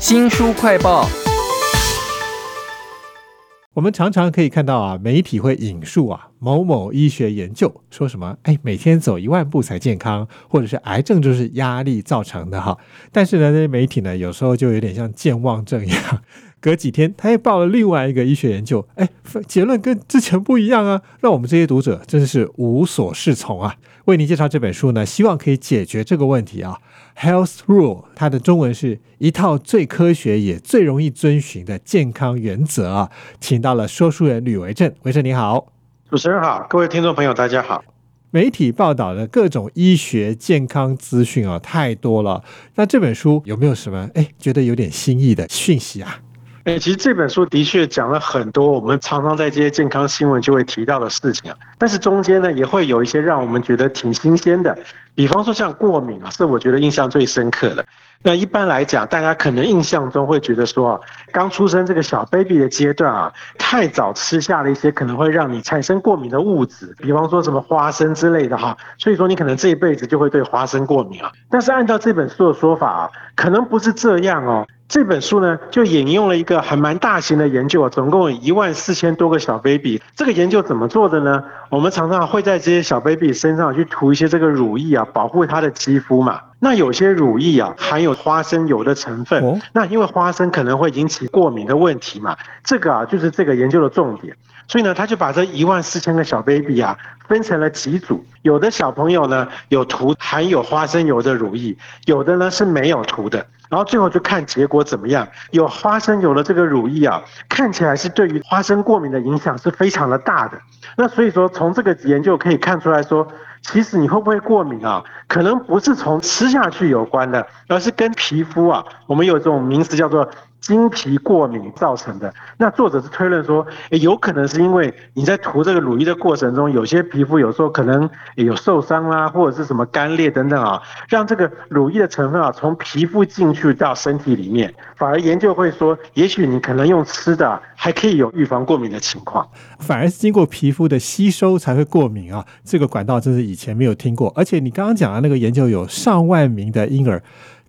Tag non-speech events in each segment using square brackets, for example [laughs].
新书快报。我们常常可以看到啊，媒体会引述啊某某医学研究，说什么哎，每天走一万步才健康，或者是癌症就是压力造成的哈。但是呢，那些媒体呢，有时候就有点像健忘症一样。隔几天，他又报了另外一个医学研究，哎，结论跟之前不一样啊，让我们这些读者真的是无所适从啊。为您介绍这本书呢，希望可以解决这个问题啊。Health Rule，它的中文是一套最科学也最容易遵循的健康原则啊。请到了说书人吕维正，维正你好，主持人好，各位听众朋友大家好。媒体报道的各种医学健康资讯啊，太多了。那这本书有没有什么哎，觉得有点新意的讯息啊？哎，其实这本书的确讲了很多我们常常在这些健康新闻就会提到的事情啊，但是中间呢也会有一些让我们觉得挺新鲜的，比方说像过敏啊，是我觉得印象最深刻的。那一般来讲，大家可能印象中会觉得说，刚出生这个小 baby 的阶段啊，太早吃下了一些可能会让你产生过敏的物质，比方说什么花生之类的哈，所以说你可能这一辈子就会对花生过敏啊。但是按照这本书的说法啊，可能不是这样哦。这本书呢，就引用了一个还蛮大型的研究啊，总共一万四千多个小 baby。这个研究怎么做的呢？我们常常会在这些小 baby 身上去涂一些这个乳液啊，保护他的肌肤嘛。那有些乳液啊，含有花生油的成分，那因为花生可能会引起过敏的问题嘛，这个啊就是这个研究的重点。所以呢，他就把这一万四千个小 baby 啊，分成了几组，有的小朋友呢有涂含有花生油的乳液，有的呢是没有涂的。然后最后就看结果怎么样。有花生油的这个乳液啊，看起来是对于花生过敏的影响是非常的大的。那所以说从这个研究可以看出来说，其实你会不会过敏啊，可能不是从吃下去有关的，而是跟皮肤啊，我们有一种名词叫做。经皮过敏造成的，那作者是推论说，有可能是因为你在涂这个乳液的过程中，有些皮肤有时候可能有受伤啦，或者是什么干裂等等啊，让这个乳液的成分啊从皮肤进去到身体里面，反而研究会说，也许你可能用吃的还可以有预防过敏的情况，反而是经过皮肤的吸收才会过敏啊，这个管道真是以前没有听过，而且你刚刚讲的那个研究有上万名的婴儿。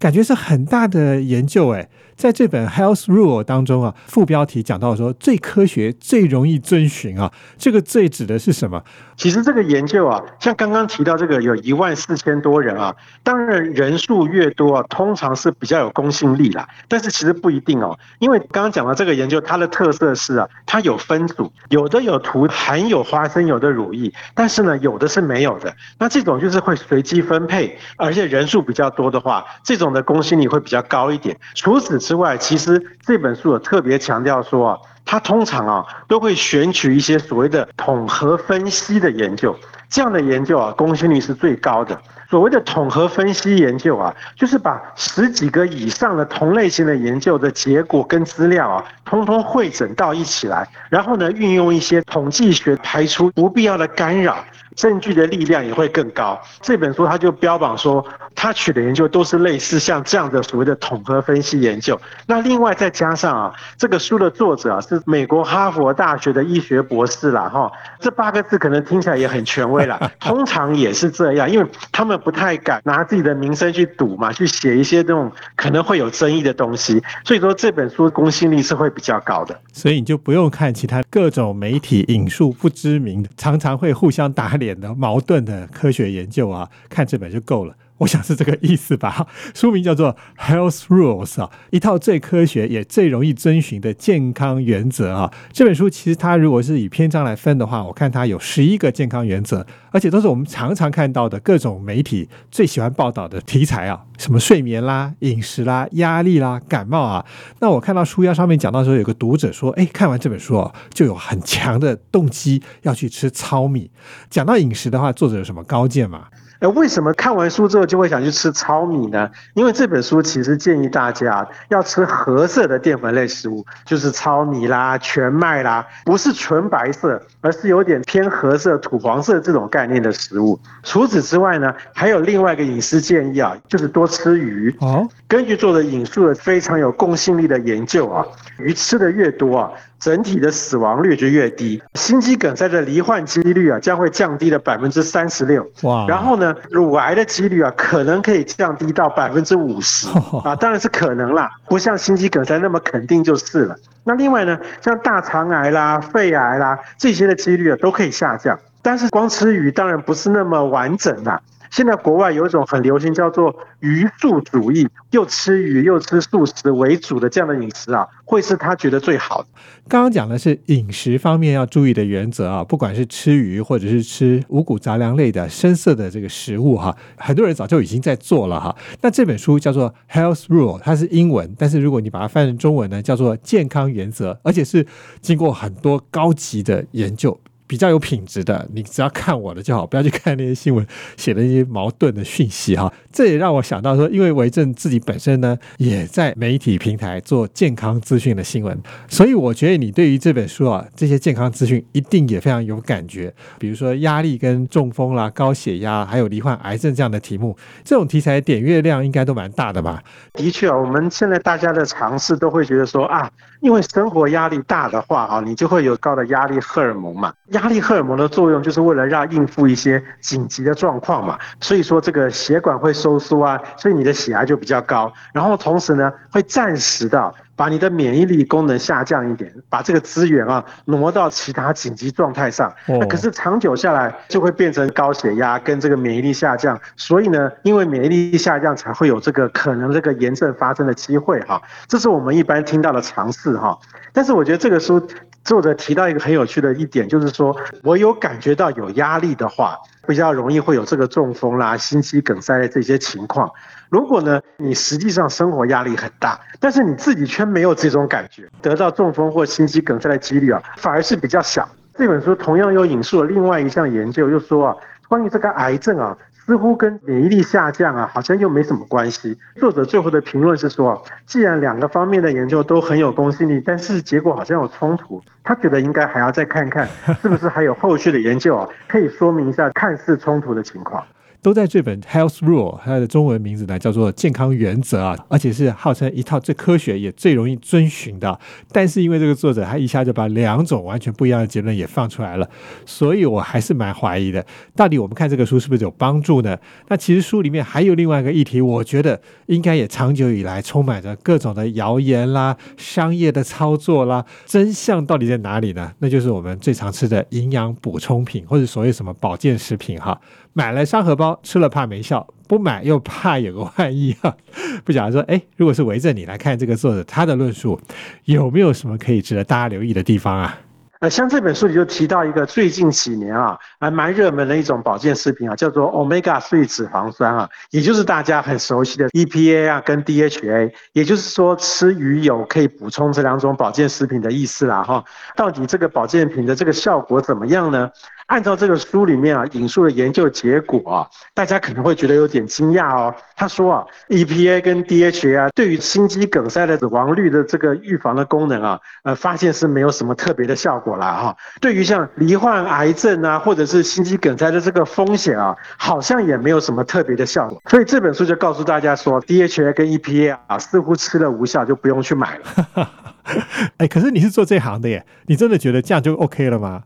感觉是很大的研究哎，在这本 Health Rule 当中啊，副标题讲到说最科学、最容易遵循啊，这个最指的是什么？其实这个研究啊，像刚刚提到这个有一万四千多人啊，当然人数越多啊，通常是比较有公信力啦。但是其实不一定哦，因为刚刚讲到这个研究，它的特色是啊，它有分组，有的有涂含有花生油的乳液，但是呢，有的是没有的。那这种就是会随机分配，而且人数比较多的话，这种的公信力会比较高一点。除此之外，其实这本书有特别强调说啊。它通常啊都会选取一些所谓的统合分析的研究，这样的研究啊公信力是最高的。所谓的统合分析研究啊，就是把十几个以上的同类型的研究的结果跟资料啊，通通汇整到一起来，然后呢运用一些统计学排除不必要的干扰。证据的力量也会更高。这本书它就标榜说，他取的研究都是类似像这样的所谓的统合分析研究。那另外再加上啊，这个书的作者啊是美国哈佛大学的医学博士啦，哈，这八个字可能听起来也很权威啦。[laughs] 通常也是这样，因为他们不太敢拿自己的名声去赌嘛，去写一些这种可能会有争议的东西。所以说这本书公信力是会比较高的。所以你就不用看其他各种媒体引述不知名的，常常会互相打。脸的矛盾的科学研究啊，看这本就够了。我想是这个意思吧。书名叫做《Health Rules》啊，一套最科学也最容易遵循的健康原则啊。这本书其实它如果是以篇章来分的话，我看它有十一个健康原则，而且都是我们常常看到的各种媒体最喜欢报道的题材啊，什么睡眠啦、饮食啦、压力啦、感冒啊。那我看到书腰上面讲到说，有个读者说，哎，看完这本书哦，就有很强的动机要去吃糙米。讲到饮食的话，作者有什么高见吗？哎，为什么看完书之后就会想去吃糙米呢？因为这本书其实建议大家要吃褐色的淀粉类食物，就是糙米啦、全麦啦，不是纯白色，而是有点偏褐色、土黄色这种概念的食物。除此之外呢，还有另外一个饮食建议啊，就是多吃鱼。哦，根据做的引述的非常有公信力的研究啊，鱼吃的越多啊。整体的死亡率就越低，心肌梗塞的罹患几率啊将会降低了百分之三十六。哇！然后呢，乳癌的几率啊可能可以降低到百分之五十 [laughs] 啊，当然是可能啦，不像心肌梗塞那么肯定就是了。那另外呢，像大肠癌啦、肺癌啦这些的几率啊都可以下降，但是光吃鱼当然不是那么完整的。现在国外有一种很流行，叫做鱼素主义，又吃鱼又吃素食为主的这样的饮食啊，会是他觉得最好的。刚刚讲的是饮食方面要注意的原则啊，不管是吃鱼或者是吃五谷杂粮类的深色的这个食物哈，很多人早就已经在做了哈。那这本书叫做 Health Rule，它是英文，但是如果你把它翻成中文呢，叫做健康原则，而且是经过很多高级的研究。比较有品质的，你只要看我的就好，不要去看那些新闻写的一些矛盾的讯息哈。这也让我想到说，因为维正自己本身呢也在媒体平台做健康资讯的新闻，所以我觉得你对于这本书啊这些健康资讯一定也非常有感觉。比如说压力跟中风啦、高血压，还有罹患癌症这样的题目，这种题材点阅量应该都蛮大的吧？的确啊，我们现在大家的尝试都会觉得说啊，因为生活压力大的话啊，你就会有高的压力荷尔蒙嘛。压力荷尔蒙的作用就是为了让应付一些紧急的状况嘛，所以说这个血管会收缩啊，所以你的血压就比较高，然后同时呢会暂时的把你的免疫力功能下降一点，把这个资源啊挪到其他紧急状态上。那可是长久下来就会变成高血压跟这个免疫力下降，所以呢，因为免疫力下降才会有这个可能这个炎症发生的机会哈，这是我们一般听到的尝试哈。但是我觉得这个书。作者提到一个很有趣的一点，就是说我有感觉到有压力的话，比较容易会有这个中风啦、心肌梗塞的这些情况。如果呢，你实际上生活压力很大，但是你自己却没有这种感觉，得到中风或心肌梗塞的几率啊，反而是比较小。这本书同样又引述了另外一项研究，又说啊，关于这个癌症啊。似乎跟免疫力下降啊，好像又没什么关系。作者最后的评论是说，既然两个方面的研究都很有公信力，但是结果好像有冲突，他觉得应该还要再看看，是不是还有后续的研究啊，可以说明一下看似冲突的情况。都在这本《Health Rule》，它的中文名字呢叫做《健康原则》啊，而且是号称一套最科学也最容易遵循的。但是因为这个作者他一下就把两种完全不一样的结论也放出来了，所以我还是蛮怀疑的，到底我们看这个书是不是有帮助呢？那其实书里面还有另外一个议题，我觉得应该也长久以来充满着各种的谣言啦、商业的操作啦，真相到底在哪里呢？那就是我们最常吃的营养补充品或者所谓什么保健食品哈。买了沙盒包，吃了怕没效，不买又怕有个万一啊！[laughs] 不假如说，哎，如果是围着你来看这个作者他的论述，有没有什么可以值得大家留意的地方啊？呃，像这本书里就提到一个最近几年啊，还蛮热门的一种保健食品啊，叫做 Omega 3脂肪酸啊，也就是大家很熟悉的 EPA 啊跟 DHA，也就是说吃鱼油可以补充这两种保健食品的意思啦哈。到底这个保健品的这个效果怎么样呢？按照这个书里面啊引述的研究结果啊，大家可能会觉得有点惊讶哦。他说啊，EPA 跟 DHA 啊，对于心肌梗塞的死亡率的这个预防的功能啊，呃，发现是没有什么特别的效果啦哈。对于像罹患癌症啊，或者是心肌梗塞的这个风险啊，好像也没有什么特别的效果。所以这本书就告诉大家说，DHA 跟 EPA 啊，似乎吃了无效，就不用去买了。[laughs] 哎，可是你是做这行的耶，你真的觉得这样就 OK 了吗？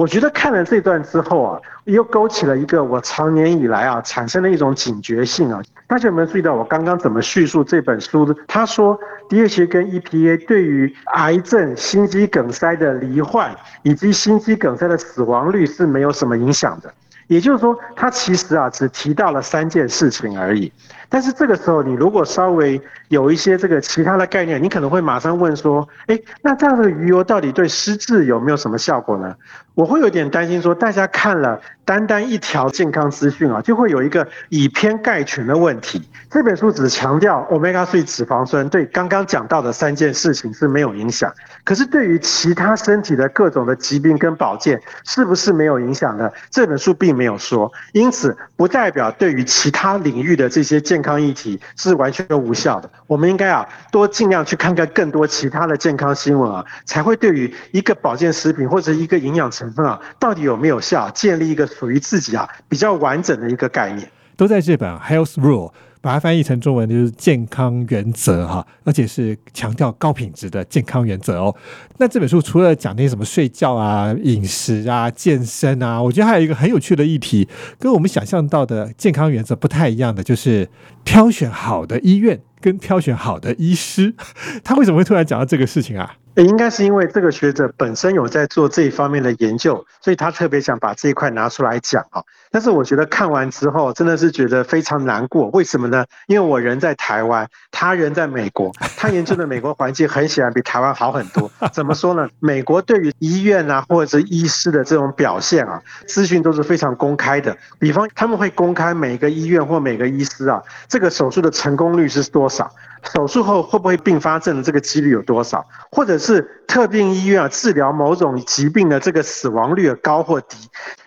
我觉得看了这段之后啊，又勾起了一个我长年以来啊产生的一种警觉性啊。大家有没有注意到我刚刚怎么叙述这本书的？他说，DHA 跟 EPA 对于癌症、心肌梗塞的罹患以及心肌梗塞的死亡率是没有什么影响的。也就是说，他其实啊只提到了三件事情而已。但是这个时候，你如果稍微有一些这个其他的概念，你可能会马上问说：，哎，那这样的鱼油到底对失智有没有什么效果呢？我会有点担心说，大家看了单单一条健康资讯啊，就会有一个以偏概全的问题。这本书只强调 omega 3脂肪酸对刚刚讲到的三件事情是没有影响，可是对于其他身体的各种的疾病跟保健，是不是没有影响呢？这本书并没有说，因此不代表对于其他领域的这些健康议题是完全无效的。我们应该啊多尽量去看看更多其他的健康新闻啊，才会对于一个保健食品或者一个营养成分啊到底有没有效，建立一个属于自己啊比较完整的一个概念。都在这本《Health Rule》，把它翻译成中文就是健康原则哈，而且是强调高品质的健康原则哦。那这本书除了讲那些什么睡觉啊、饮食啊、健身啊，我觉得还有一个很有趣的议题，跟我们想象到的健康原则不太一样的，就是挑选好的医院跟挑选好的医师。[laughs] 他为什么会突然讲到这个事情啊？应该是因为这个学者本身有在做这一方面的研究，所以他特别想把这一块拿出来讲啊。但是我觉得看完之后真的是觉得非常难过，为什么呢？因为我人在台湾，他人在美国，他研究的美国环境很显然比台湾好很多。怎么说呢？美国对于医院啊或者是医师的这种表现啊，资讯都是非常公开的。比方他们会公开每个医院或每个医师啊，这个手术的成功率是多少。手术后会不会并发症的这个几率有多少？或者是特定医院啊治疗某种疾病的这个死亡率高或低？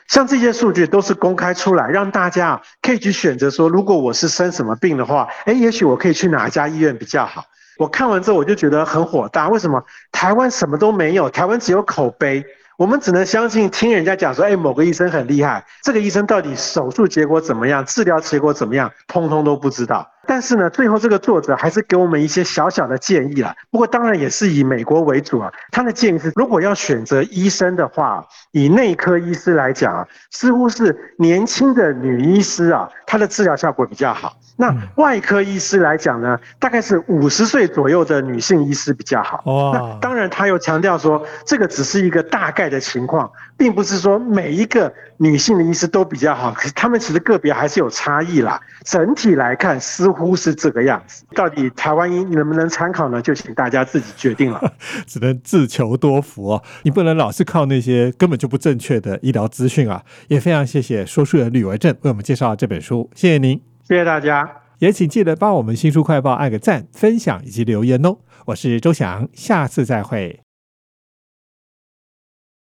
像这些数据都是公开出来，让大家啊可以去选择说，如果我是生什么病的话，哎，也许我可以去哪一家医院比较好。我看完之后我就觉得很火大，为什么台湾什么都没有？台湾只有口碑。我们只能相信听人家讲说，哎，某个医生很厉害，这个医生到底手术结果怎么样，治疗结果怎么样，通通都不知道。但是呢，最后这个作者还是给我们一些小小的建议了。不过当然也是以美国为主啊。他的建议是，如果要选择医生的话，以内科医师来讲啊，似乎是年轻的女医师啊，她的治疗效果比较好。那外科医师来讲呢，大概是五十岁左右的女性医师比较好。那当然他又强调说，这个只是一个大概的情况，并不是说每一个女性的医师都比较好。可是他们其实个别还是有差异啦。整体来看，似乎是这个样子。到底台湾医能不能参考呢？就请大家自己决定了。[laughs] 只能自求多福哦，你不能老是靠那些根本就不正确的医疗资讯啊。也非常谢谢说书人吕维正为我们介绍这本书，谢谢您。谢谢大家，也请记得帮我们新书快报按个赞、分享以及留言哦。我是周翔，下次再会。